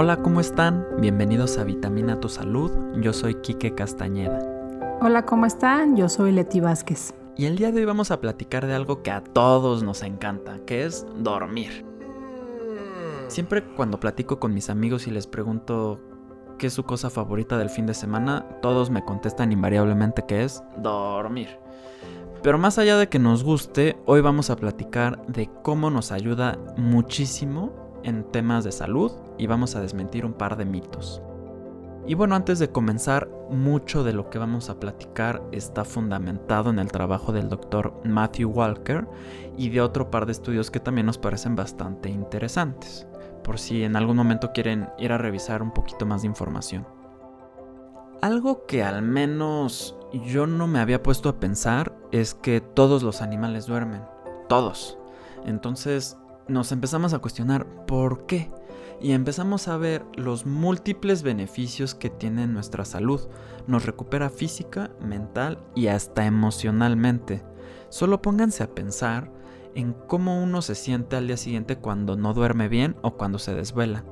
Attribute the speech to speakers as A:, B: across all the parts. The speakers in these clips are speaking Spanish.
A: Hola, ¿cómo están? Bienvenidos a Vitamina Tu Salud. Yo soy Quique Castañeda.
B: Hola, ¿cómo están? Yo soy Leti Vázquez.
A: Y el día de hoy vamos a platicar de algo que a todos nos encanta, que es dormir. Siempre cuando platico con mis amigos y les pregunto qué es su cosa favorita del fin de semana, todos me contestan invariablemente que es dormir. Pero más allá de que nos guste, hoy vamos a platicar de cómo nos ayuda muchísimo en temas de salud y vamos a desmentir un par de mitos. Y bueno, antes de comenzar, mucho de lo que vamos a platicar está fundamentado en el trabajo del doctor Matthew Walker y de otro par de estudios que también nos parecen bastante interesantes, por si en algún momento quieren ir a revisar un poquito más de información. Algo que al menos yo no me había puesto a pensar es que todos los animales duermen, todos. Entonces nos empezamos a cuestionar por qué y empezamos a ver los múltiples beneficios que tiene nuestra salud. Nos recupera física, mental y hasta emocionalmente. Solo pónganse a pensar en cómo uno se siente al día siguiente cuando no duerme bien o cuando se desvela.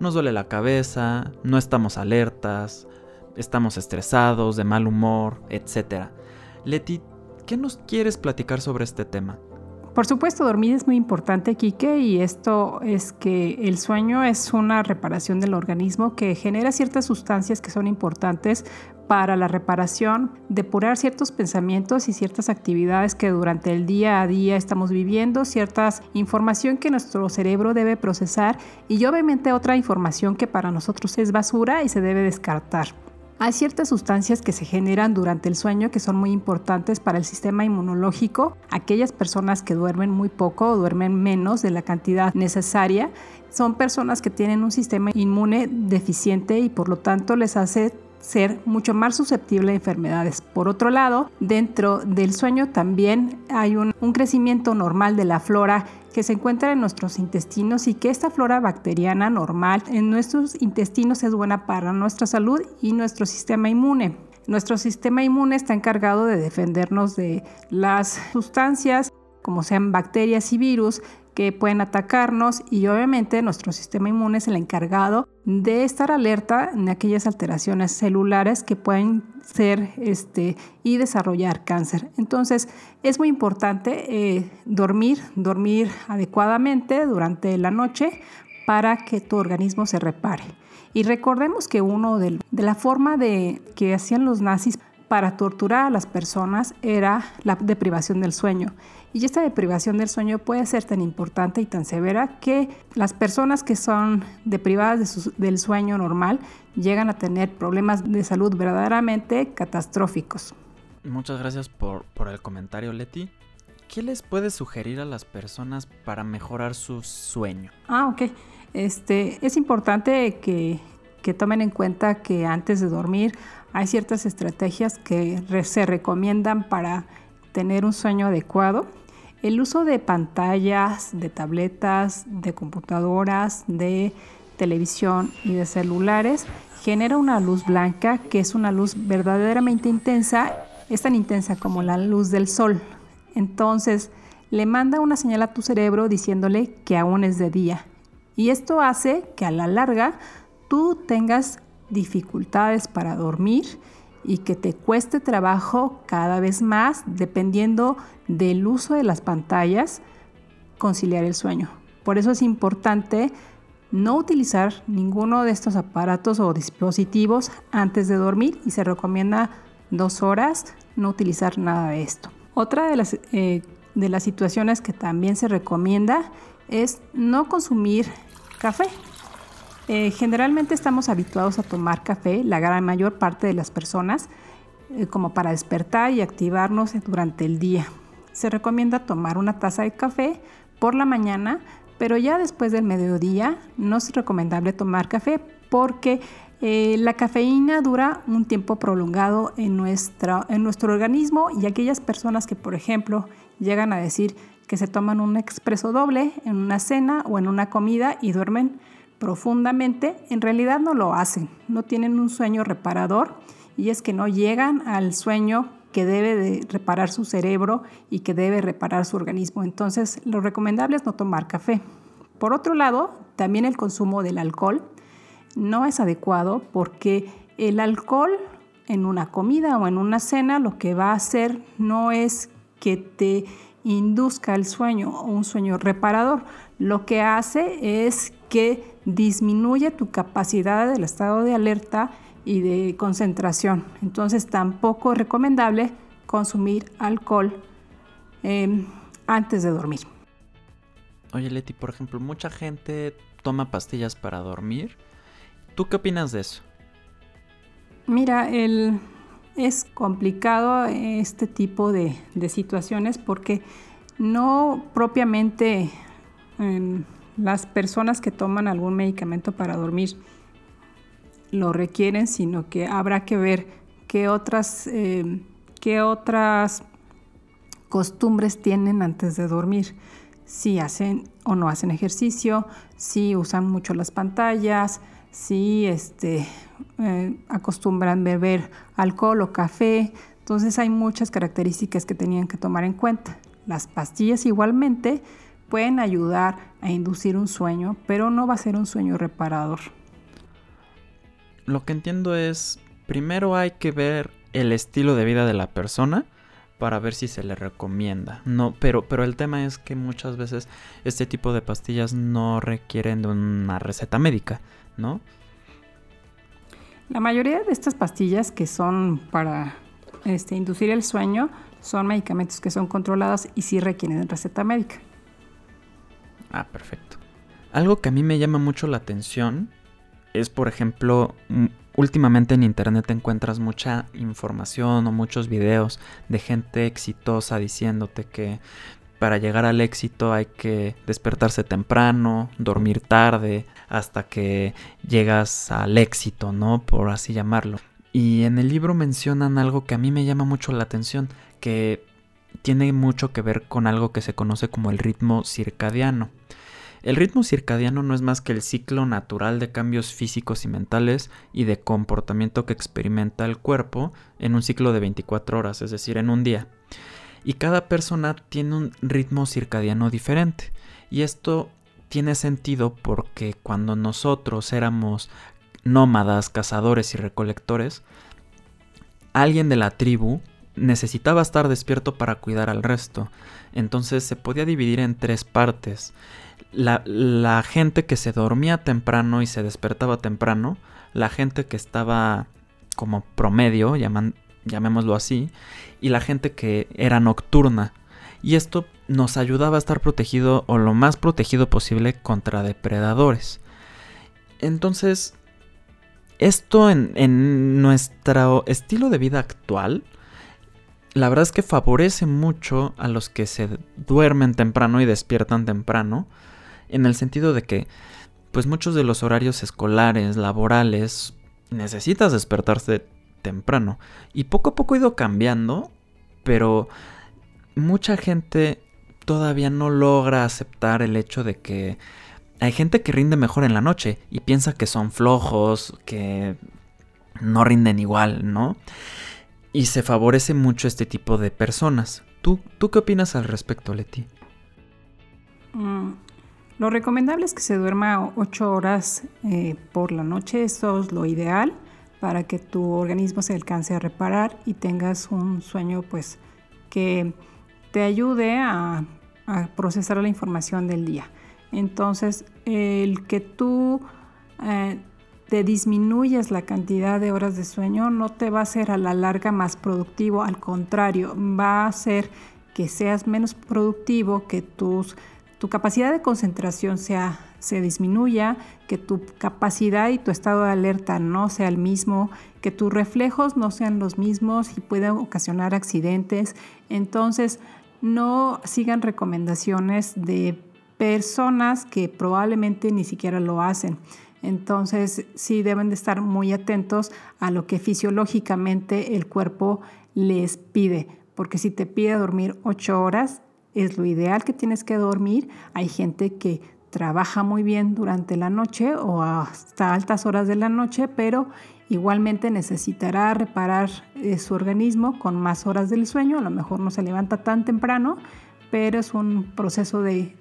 A: Nos duele la cabeza, no estamos alertas, estamos estresados, de mal humor, etc. Leti, ¿qué nos quieres platicar sobre este tema?
B: Por supuesto, dormir es muy importante, Quique, y esto es que el sueño es una reparación del organismo que genera ciertas sustancias que son importantes para la reparación, depurar ciertos pensamientos y ciertas actividades que durante el día a día estamos viviendo, cierta información que nuestro cerebro debe procesar y obviamente otra información que para nosotros es basura y se debe descartar. Hay ciertas sustancias que se generan durante el sueño que son muy importantes para el sistema inmunológico. Aquellas personas que duermen muy poco o duermen menos de la cantidad necesaria son personas que tienen un sistema inmune deficiente y por lo tanto les hace ser mucho más susceptible a enfermedades. Por otro lado, dentro del sueño también hay un, un, crecimiento normal de la flora que se encuentra en nuestros intestinos y que esta flora bacteriana normal en nuestros intestinos es buena para nuestra salud y nuestro sistema inmune. Nuestro sistema inmune está encargado de defendernos de las sustancias como sean bacterias y virus que pueden atacarnos y obviamente nuestro sistema inmune es el encargado de estar alerta en aquellas alteraciones celulares que pueden ser este, y desarrollar cáncer. Entonces es muy importante eh, dormir, dormir adecuadamente durante la noche para que tu organismo se repare. Y recordemos que uno de, de la forma de que hacían los nazis para torturar a las personas era la deprivación del sueño. Y esta deprivación del sueño puede ser tan importante y tan severa que las personas que son deprivadas del sueño normal llegan a tener problemas de salud verdaderamente catastróficos.
A: Muchas gracias por, por el comentario, Leti. ¿Qué les puede sugerir a las personas para mejorar su sueño?
B: Ah, ok. Este, es importante que, que tomen en cuenta que antes de dormir hay ciertas estrategias que se recomiendan para tener un sueño adecuado. El uso de pantallas, de tabletas, de computadoras, de televisión y de celulares genera una luz blanca que es una luz verdaderamente intensa, es tan intensa como la luz del sol. Entonces le manda una señal a tu cerebro diciéndole que aún es de día. Y esto hace que a la larga tú tengas dificultades para dormir y que te cueste trabajo cada vez más, dependiendo del uso de las pantallas, conciliar el sueño. Por eso es importante no utilizar ninguno de estos aparatos o dispositivos antes de dormir y se recomienda dos horas no utilizar nada de esto. Otra de las, eh, de las situaciones que también se recomienda es no consumir café. Eh, generalmente estamos habituados a tomar café, la gran mayor parte de las personas, eh, como para despertar y activarnos durante el día. Se recomienda tomar una taza de café por la mañana, pero ya después del mediodía no es recomendable tomar café porque eh, la cafeína dura un tiempo prolongado en, en nuestro organismo y aquellas personas que, por ejemplo, llegan a decir que se toman un expreso doble en una cena o en una comida y duermen profundamente, en realidad no lo hacen, no tienen un sueño reparador y es que no llegan al sueño que debe de reparar su cerebro y que debe reparar su organismo. Entonces, lo recomendable es no tomar café. Por otro lado, también el consumo del alcohol no es adecuado porque el alcohol en una comida o en una cena lo que va a hacer no es que te induzca el sueño o un sueño reparador. Lo que hace es que disminuye tu capacidad del estado de alerta y de concentración. Entonces tampoco es recomendable consumir alcohol em, antes de dormir.
A: Oye Leti, por ejemplo, mucha gente toma pastillas para dormir. ¿Tú qué opinas de eso?
B: Mira, el, es complicado este tipo de, situaciones porque no propiamente em, las personas que toman algún medicamento para dormir lo requieren, sino que habrá que ver qué otras, em, qué otras costumbres tienen antes de dormir. Si hacen o no hacen ejercicio, si usan mucho las pantallas, si este, eh, acostumbran beber alcohol o café. Entonces hay muchas características que tenían que tomar en cuenta. Las pastillas igualmente pueden ayudar a inducir un sueño, pero no va a ser un sueño reparador.
A: Lo que entiendo es, primero hay que ver el estilo de vida de la persona para ver si se le recomienda. No, pero, pero el tema es que muchas veces este tipo de pastillas no requieren de una receta médica, ¿no?
B: La mayoría de estas pastillas que son para este, inducir el sueño son medicamentos que son controlados y sí requieren receta médica.
A: Ah, perfecto. Algo que a mí me llama mucho la atención es, por ejemplo, últimamente en internet encuentras mucha información o muchos videos de gente exitosa diciéndote que para llegar al éxito hay que despertarse temprano, dormir tarde, hasta que llegas al éxito, ¿no? Por así llamarlo. Y en el libro mencionan algo que a mí me llama mucho la atención, que tiene mucho que ver con algo que se conoce como el ritmo circadiano. El ritmo circadiano no es más que el ciclo natural de cambios físicos y mentales y de comportamiento que experimenta el cuerpo en un ciclo de 24 horas, es decir, en un día. Y cada persona tiene un ritmo circadiano diferente. Y esto tiene sentido porque cuando nosotros éramos nómadas, cazadores y recolectores, alguien de la tribu necesitaba estar despierto para cuidar al resto. Entonces se podía dividir en tres partes. La, gente que se dormía temprano y se despertaba temprano, la gente que estaba como promedio, llamémoslo así, y la gente que era nocturna. Y esto nos ayudaba a estar protegido o lo más protegido posible contra depredadores. Entonces, esto en, nuestro estilo de vida actual la verdad es que favorece mucho a los que se duermen temprano y despiertan temprano, en el sentido de que, pues muchos de los horarios escolares, laborales, necesitas despertarse temprano. Y poco a poco ha ido cambiando, pero mucha gente todavía no logra aceptar el hecho de que hay gente que rinde mejor en la noche y piensa que son flojos, que no rinden igual, ¿no? y se favorece mucho este tipo de personas. ¿Tú, tú qué opinas al respecto, Leti?
B: Mm, lo recomendable es que se duerma 8 horas eh, por la noche, eso es lo ideal para que tu organismo se alcance a reparar y tengas un sueño pues que te ayude a, procesar la información del día. Entonces, el que tú eh, te disminuyes la cantidad de horas de sueño, no te va a hacer a la larga más productivo, al contrario, va a hacer que seas menos productivo, que tus, tu capacidad de concentración sea, se disminuya, que tu capacidad y tu estado de alerta no sea el mismo, que tus reflejos no sean los mismos y puedan ocasionar accidentes. Entonces, no sigan recomendaciones de personas que probablemente ni siquiera lo hacen. Entonces sí deben de estar muy atentos a lo que fisiológicamente el cuerpo les pide, porque si te pide dormir ocho horas, es lo ideal que tienes que dormir. Hay gente que trabaja muy bien durante la noche o hasta altas horas de la noche, pero igualmente necesitará reparar eh, su organismo con más horas del sueño. A lo mejor no se levanta tan temprano, pero es un proceso de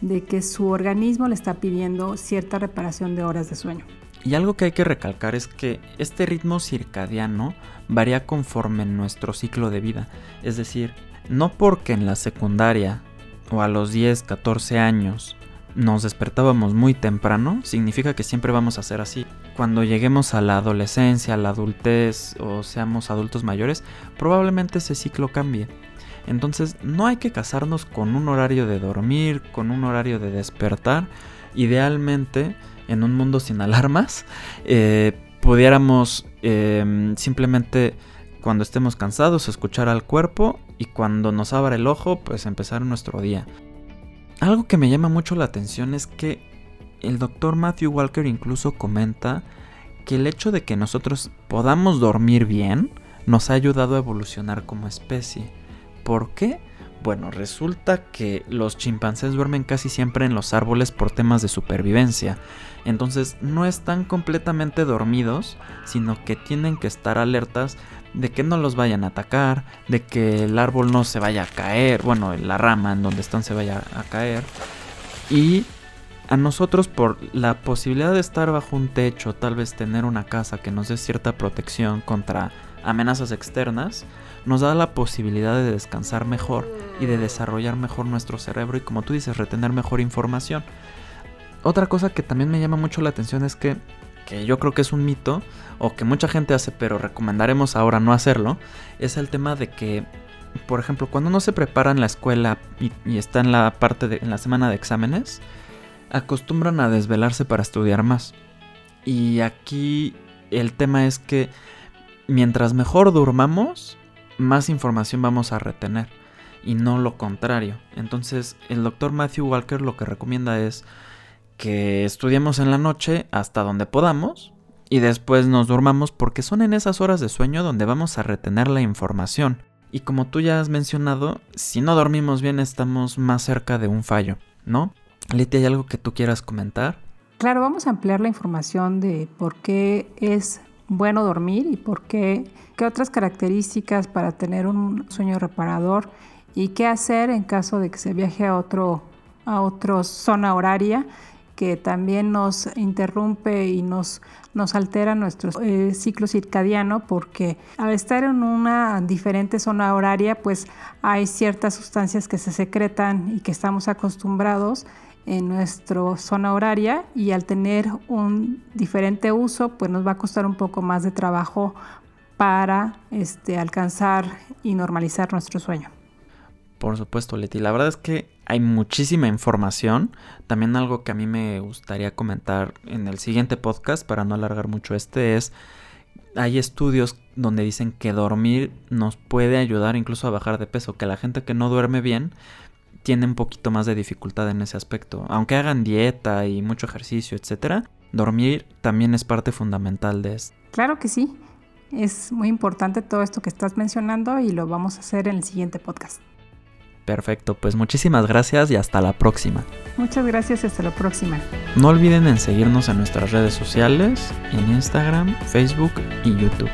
B: de que su organismo le está pidiendo cierta reparación de horas de sueño.
A: Y algo que hay que recalcar es que este ritmo circadiano varía conforme nuestro ciclo de vida. Es decir, no porque en la secundaria o a los 10, 14 años nos despertábamos muy temprano, significa que siempre vamos a ser así. Cuando lleguemos a la adolescencia, a la adultez o seamos adultos mayores, probablemente ese ciclo cambie. Entonces no hay que casarnos con un horario de dormir, con un horario de despertar. Idealmente, en un mundo sin alarmas, eh, pudiéramos em, simplemente cuando estemos cansados escuchar al cuerpo y cuando nos abra el ojo pues empezar nuestro día. Algo que me llama mucho la atención es que el doctor Matthew Walker incluso comenta que el hecho de que nosotros podamos dormir bien nos ha ayudado a evolucionar como especie. ¿Por qué? Bueno, resulta que los chimpancés duermen casi siempre en los árboles por temas de supervivencia. Entonces no están completamente dormidos, sino que tienen que estar alertas de que no los vayan a atacar, de que el árbol no se vaya a caer, bueno, la rama en donde están se vaya a caer. Y a nosotros por la posibilidad de estar bajo un techo, tal vez tener una casa que nos dé cierta protección contra amenazas externas, nos da la posibilidad de descansar mejor y de desarrollar mejor nuestro cerebro y como tú dices, retener mejor información. Otra cosa que también me llama mucho la atención es que, que yo creo que es un mito, o que mucha gente hace, pero recomendaremos ahora no hacerlo, es el tema de que, por ejemplo, cuando uno se prepara en la escuela y, está en la parte de en la semana de exámenes, acostumbran a desvelarse para estudiar más. Y aquí el tema es que mientras mejor durmamos, más información vamos a retener y no lo contrario. Entonces el doctor Matthew Walker lo que recomienda es que estudiemos en la noche hasta donde podamos y después nos durmamos porque son en esas horas de sueño donde vamos a retener la información. Y como tú ya has mencionado, si no dormimos bien estamos más cerca de un fallo, ¿no? Leti, ¿hay algo que tú quieras comentar?
B: Claro, vamos a ampliar la información de por qué es bueno dormir y por qué, qué otras características para tener un sueño reparador y qué hacer en caso de que se viaje a otro a otra zona horaria que también nos interrumpe y nos, nos altera nuestro eh, ciclo circadiano porque al estar en una diferente zona horaria pues hay ciertas sustancias que se secretan y que estamos acostumbrados en nuestra zona horaria y al tener un diferente uso, pues nos va a costar un poco más de trabajo para este, alcanzar y normalizar nuestro sueño.
A: Por supuesto, Leti. La verdad es que hay muchísima información. También algo que a mí me gustaría comentar en el siguiente podcast, para no alargar mucho este, es, hay estudios donde dicen que dormir nos puede ayudar incluso a bajar de peso, que la gente que no duerme bien tiene un poquito más de dificultad en ese aspecto. Aunque hagan dieta y mucho ejercicio, etcétera, dormir también es parte fundamental de esto.
B: Claro que sí. Es muy importante todo esto que estás mencionando y lo vamos a hacer en el siguiente podcast.
A: Perfecto, pues muchísimas gracias y hasta la próxima.
B: Muchas gracias y hasta la próxima.
A: No olviden en seguirnos en nuestras redes sociales, en Instagram, Facebook y YouTube.